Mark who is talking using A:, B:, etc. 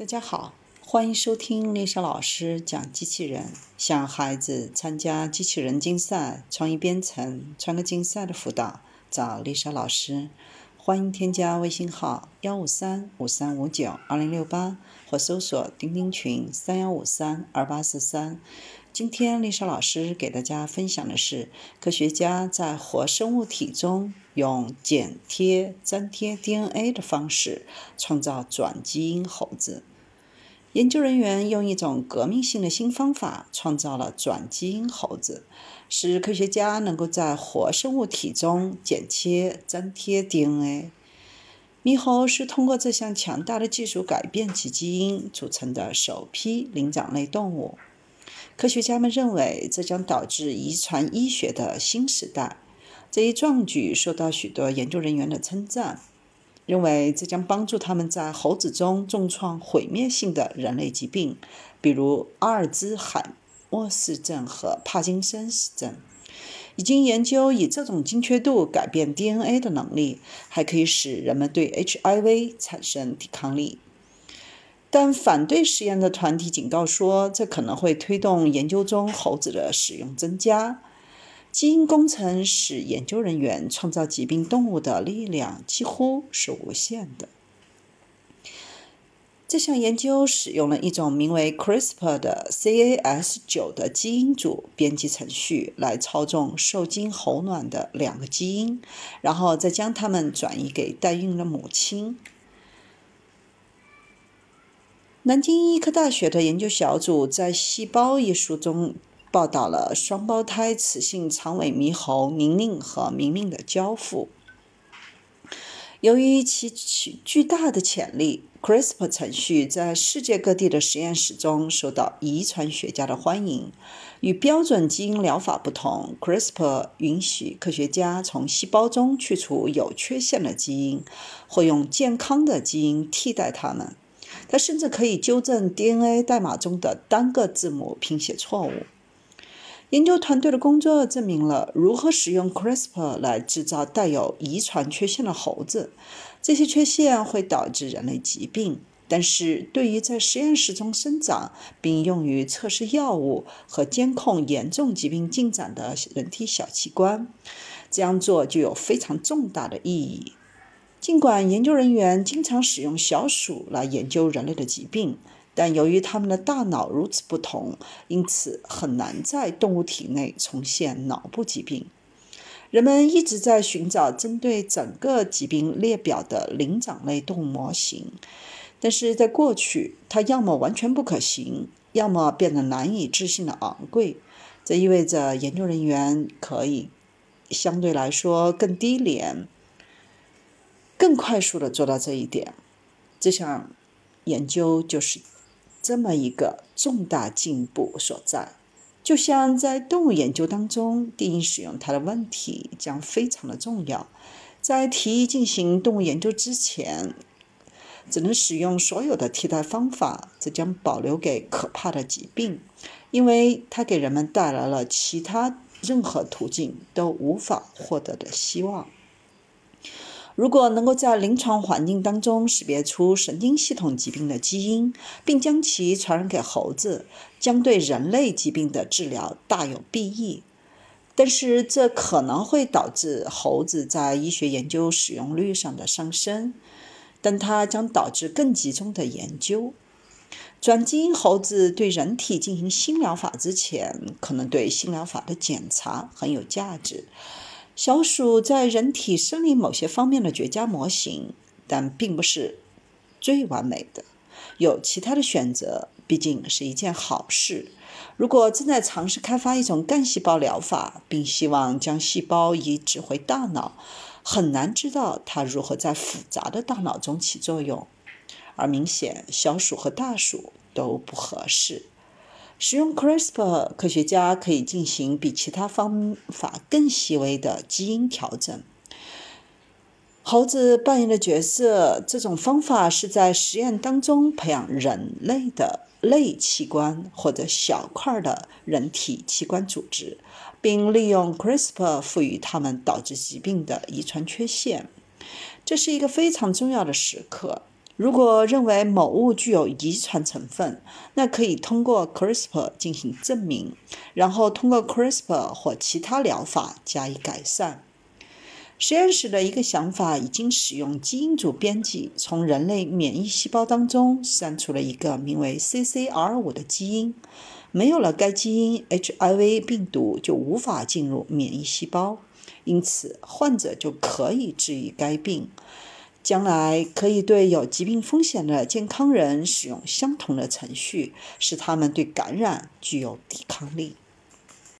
A: 大家好，欢迎收听丽莎老师讲机器人。想孩子参加机器人竞赛、创意编程、创客竞赛的辅导，找丽莎老师。欢迎添加微信号幺五三五三五九二零六八，或搜索钉钉群三幺五三二八四三。今天丽莎老师给大家分享的是，科学家在活生物体中用剪贴、粘贴 DNA 的方式创造转基因猴子。研究人员用一种革命性的新方法创造了转基因猴子，使科学家能够在活生物体中剪切、粘贴 DNA。猕猴是通过这项强大的技术改变其基因组成的首批灵长类动物。科学家们认为，这将导致遗传医学的新时代。这一壮举受到许多研究人员的称赞。认为这将帮助他们在猴子中重创毁灭性的人类疾病，比如阿尔兹海默氏症和帕金森氏症。已经研究以这种精确度改变 DNA 的能力，还可以使人们对 HIV 产生抵抗力。但反对实验的团体警告说，这可能会推动研究中猴子的使用增加。基因工程使研究人员创造疾病动物的力量几乎是无限的。这项研究使用了一种名为 CRISPR 的 Cas9 的基因组编辑程序来操纵受精猴卵的两个基因，然后再将它们转移给代孕的母亲。南京医科大学的研究小组在《细胞》一书中。报道了双胞胎雌性长尾猕猴宁宁和明明的交付。由于其其巨大的潜力，CRISPR 程序在世界各地的实验室中受到遗传学家的欢迎。与标准基因疗法不同，CRISPR 允许科学家从细胞中去除有缺陷的基因，或用健康的基因替代它们。它甚至可以纠正 DNA 代码中的单个字母拼写错误。研究团队的工作证明了如何使用 CRISPR 来制造带有遗传缺陷的猴子。这些缺陷会导致人类疾病，但是对于在实验室中生长并用于测试药物和监控严重疾病进展的人体小器官，这样做就有非常重大的意义。尽管研究人员经常使用小鼠来研究人类的疾病。但由于它们的大脑如此不同，因此很难在动物体内重现脑部疾病。人们一直在寻找针对整个疾病列表的灵长类动物模型，但是在过去，它要么完全不可行，要么变得难以置信的昂贵。这意味着研究人员可以相对来说更低廉、更快速地做到这一点。这项研究就是。这么一个重大进步所在，就像在动物研究当中，定义使用它的问题将非常的重要。在提议进行动物研究之前，只能使用所有的替代方法，这将保留给可怕的疾病，因为它给人们带来了其他任何途径都无法获得的希望。如果能够在临床环境当中识别出神经系统疾病的基因，并将其传染给猴子，将对人类疾病的治疗大有裨益。但是，这可能会导致猴子在医学研究使用率上的上升，但它将导致更集中的研究。转基因猴子对人体进行新疗法之前，可能对新疗法的检查很有价值。小鼠在人体生理某些方面的绝佳模型，但并不是最完美的。有其他的选择，毕竟是一件好事。如果正在尝试开发一种干细胞疗法，并希望将细胞移植回大脑，很难知道它如何在复杂的大脑中起作用。而明显，小鼠和大鼠都不合适。使用 CRISPR，科学家可以进行比其他方法更细微的基因调整。猴子扮演的角色，这种方法是在实验当中培养人类的类器官或者小块的人体器官组织，并利用 CRISPR 赋予它们导致疾病的遗传缺陷。这是一个非常重要的时刻。如果认为某物具有遗传成分，那可以通过 CRISPR 进行证明，然后通过 CRISPR 或其他疗法加以改善。实验室的一个想法已经使用基因组编辑，从人类免疫细胞当中删除了一个名为 CCR5 的基因。没有了该基因，HIV 病毒就无法进入免疫细胞，因此患者就可以治愈该病。将来可以对有疾病风险的健康人使用相同的程序，使他们对感染具有抵抗力。